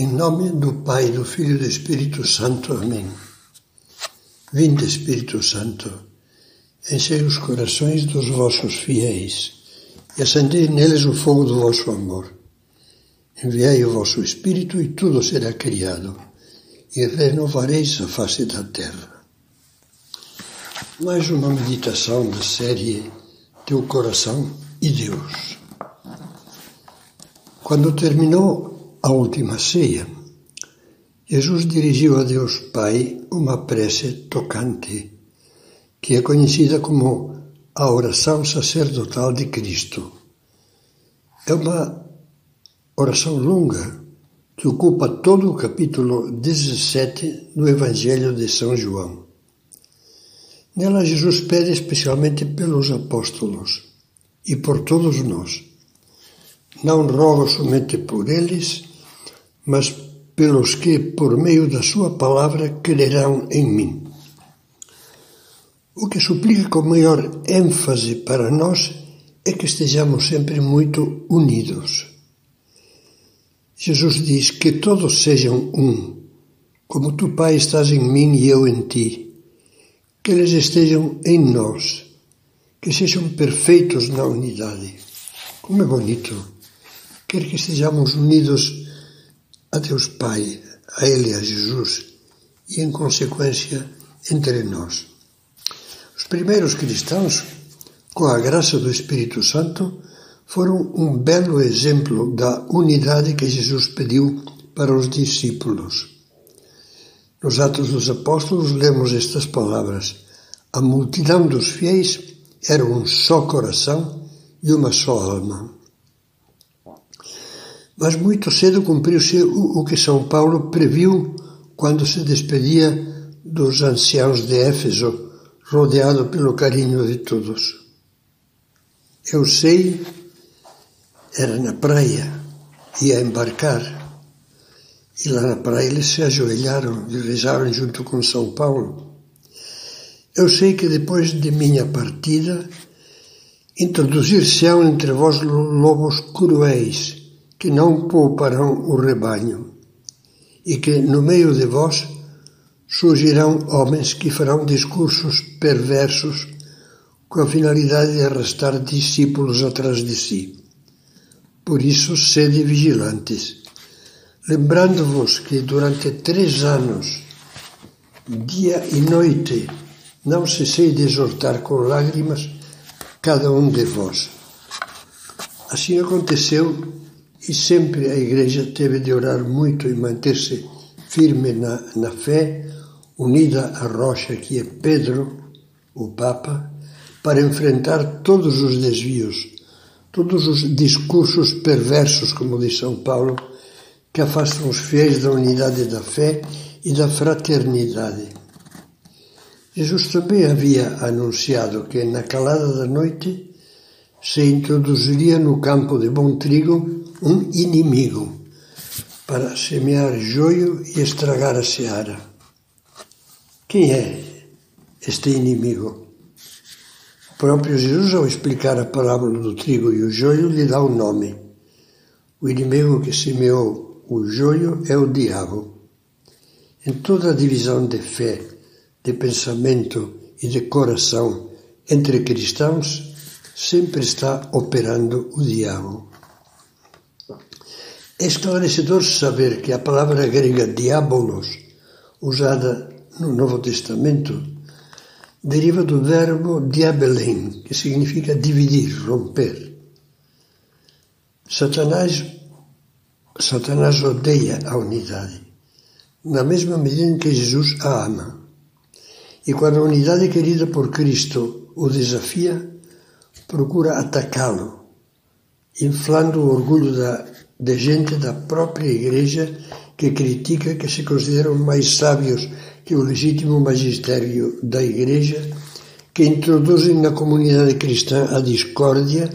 Em nome do Pai, do Filho e do Espírito Santo. Amém. Vinde, Espírito Santo, enchei os corações dos vossos fiéis e acendei neles o fogo do vosso amor. Enviai o vosso Espírito e tudo será criado, e renovareis a face da terra. Mais uma meditação da série Teu Coração e Deus. Quando terminou a última ceia, Jesus dirigiu a Deus Pai uma prece tocante, que é conhecida como a oração sacerdotal de Cristo. É uma oração longa que ocupa todo o capítulo 17 do Evangelho de São João. Nela, Jesus pede especialmente pelos apóstolos e por todos nós. Não rogo somente por eles, mas pelos que, por meio da Sua palavra, crerão em mim. O que suplica com maior ênfase para nós é que estejamos sempre muito unidos. Jesus diz que todos sejam um, como tu, Pai, estás em mim e eu em ti. Que eles estejam em nós, que sejam perfeitos na unidade. Como é bonito! Quer que estejamos unidos a Deus Pai, a Ele, a Jesus, e em consequência entre nós. Os primeiros cristãos, com a graça do Espírito Santo, foram um belo exemplo da unidade que Jesus pediu para os discípulos. Nos Atos dos Apóstolos lemos estas palavras: A multidão dos fiéis era um só coração e uma só alma. Mas muito cedo cumpriu-se o que São Paulo previu quando se despedia dos anciãos de Éfeso, rodeado pelo carinho de todos. Eu sei, era na praia, ia embarcar, e lá na praia eles se ajoelharam e rezaram junto com São Paulo. Eu sei que depois de minha partida, introduzir-se-ão entre vós lobos cruéis, que não pouparão o rebanho, e que no meio de vós surgirão homens que farão discursos perversos com a finalidade de arrastar discípulos atrás de si. Por isso, sede vigilantes, lembrando-vos que durante três anos, dia e noite, não cessei de exortar com lágrimas cada um de vós. Assim aconteceu e sempre a Igreja teve de orar muito e manter-se firme na, na fé, unida à rocha que é Pedro, o Papa, para enfrentar todos os desvios, todos os discursos perversos, como diz São Paulo, que afastam os fiéis da unidade da fé e da fraternidade. Jesus também havia anunciado que na calada da noite se introduziria no campo de bom trigo um inimigo para semear joio e estragar a seara. Quem é este inimigo? O próprio Jesus, ao explicar a parábola do trigo e o joio, lhe dá o um nome. O inimigo que semeou o joio é o diabo. Em toda a divisão de fé, de pensamento e de coração entre cristãos, sempre está operando o diabo. É esclarecedor saber que a palavra grega diabolos, usada no Novo Testamento, deriva do verbo diabelen, que significa dividir, romper. Satanás, Satanás odeia a unidade, na mesma medida em que Jesus a ama. E quando a unidade querida por Cristo o desafia, procura atacá-lo, inflando o orgulho da, de gente da própria Igreja que critica que se consideram mais sábios que o legítimo magistério da Igreja, que introduzem na comunidade cristã a discórdia,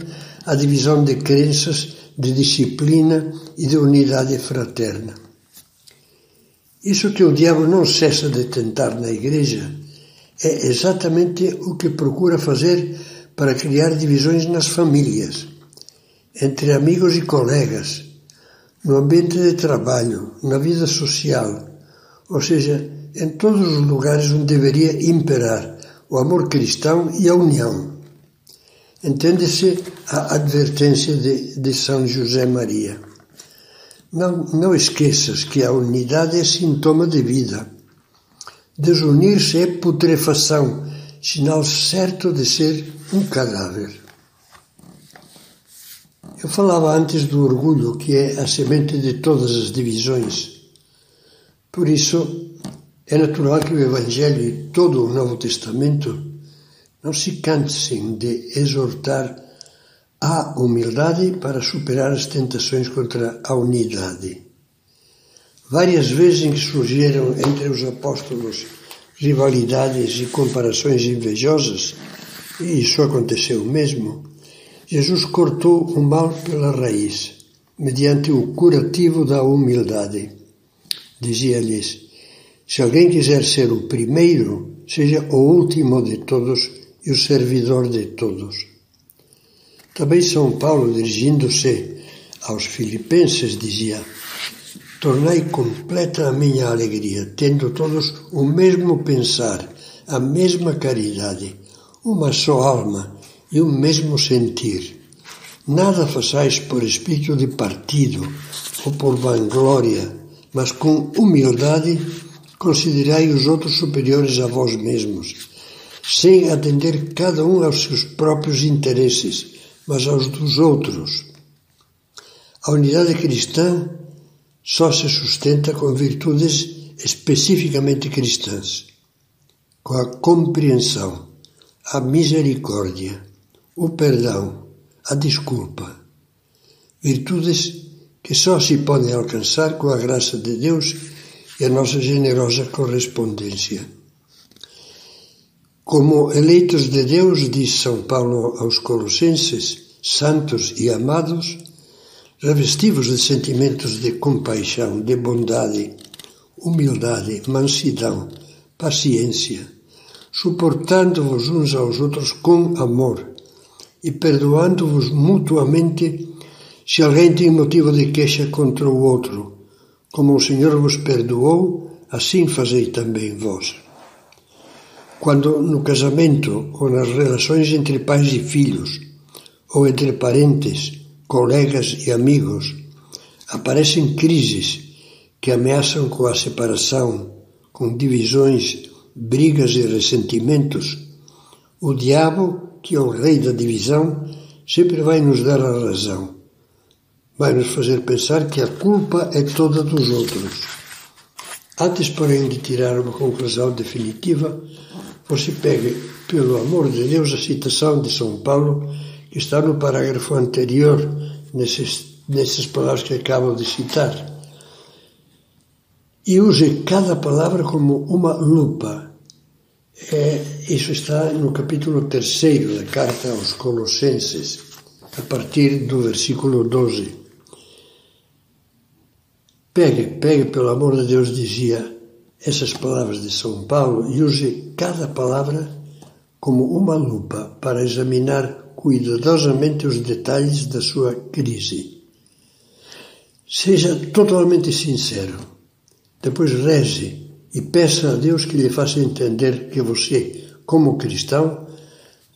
a divisão de crenças, de disciplina e de unidade fraterna. Isso que o diabo não cessa de tentar na Igreja é exatamente o que procura fazer para criar divisões nas famílias, entre amigos e colegas, no ambiente de trabalho, na vida social, ou seja, em todos os lugares onde deveria imperar o amor cristão e a união. Entende-se a advertência de, de São José Maria. Não, não esqueças que a unidade é sintoma de vida. Desunir-se é putrefação, sinal certo de ser um cadáver. Eu falava antes do orgulho, que é a semente de todas as divisões. Por isso, é natural que o Evangelho e todo o Novo Testamento não se cansem de exortar à humildade para superar as tentações contra a unidade. Várias vezes surgiram entre os apóstolos rivalidades e comparações invejosas, e isso aconteceu mesmo, Jesus cortou o mal pela raiz, mediante o curativo da humildade. Dizia-lhes: Se alguém quiser ser o primeiro, seja o último de todos e o servidor de todos. Também São Paulo, dirigindo-se aos filipenses, dizia: Tornai completa a minha alegria, tendo todos o mesmo pensar, a mesma caridade, uma só alma e o mesmo sentir. Nada façais por espírito de partido ou por vanglória, mas com humildade considerai os outros superiores a vós mesmos, sem atender cada um aos seus próprios interesses, mas aos dos outros. A unidade cristã só se sustenta com virtudes especificamente cristãs, com a compreensão, a misericórdia, o perdão, a desculpa. Virtudes que só se podem alcançar com a graça de Deus e a nossa generosa correspondência. Como eleitos de Deus, diz São Paulo aos Colossenses, santos e amados, revestivos de sentimentos de compaixão, de bondade, humildade, mansidão, paciência, suportando-vos uns aos outros com amor e perdoando-vos mutuamente se alguém tem motivo de queixa contra o outro. Como o Senhor vos perdoou, assim fazei também vós. Quando no casamento ou nas relações entre pais e filhos, ou entre parentes, colegas e amigos, aparecem crises que ameaçam com a separação, com divisões, brigas e ressentimentos, o diabo que é o rei da divisão, sempre vai nos dar a razão. Vai nos fazer pensar que a culpa é toda dos outros. Antes, porém, de tirar uma conclusão definitiva, você pegue, pelo amor de Deus, a citação de São Paulo, que está no parágrafo anterior, nesses, nessas palavras que acabo de citar, e use cada palavra como uma lupa é, isso está no capítulo 3 da carta aos Colossenses, a partir do versículo 12. Pegue, pegue, pelo amor de Deus, dizia essas palavras de São Paulo, e use cada palavra como uma lupa para examinar cuidadosamente os detalhes da sua crise. Seja totalmente sincero. Depois reze e peça a Deus que lhe faça entender que você, como cristão,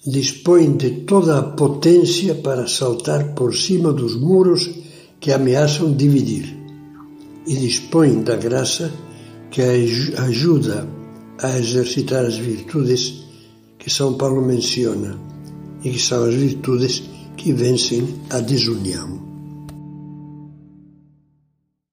dispõe de toda a potência para saltar por cima dos muros que ameaçam dividir e dispõe da graça que ajuda a exercitar as virtudes que São Paulo menciona e que são as virtudes que vencem a desunião.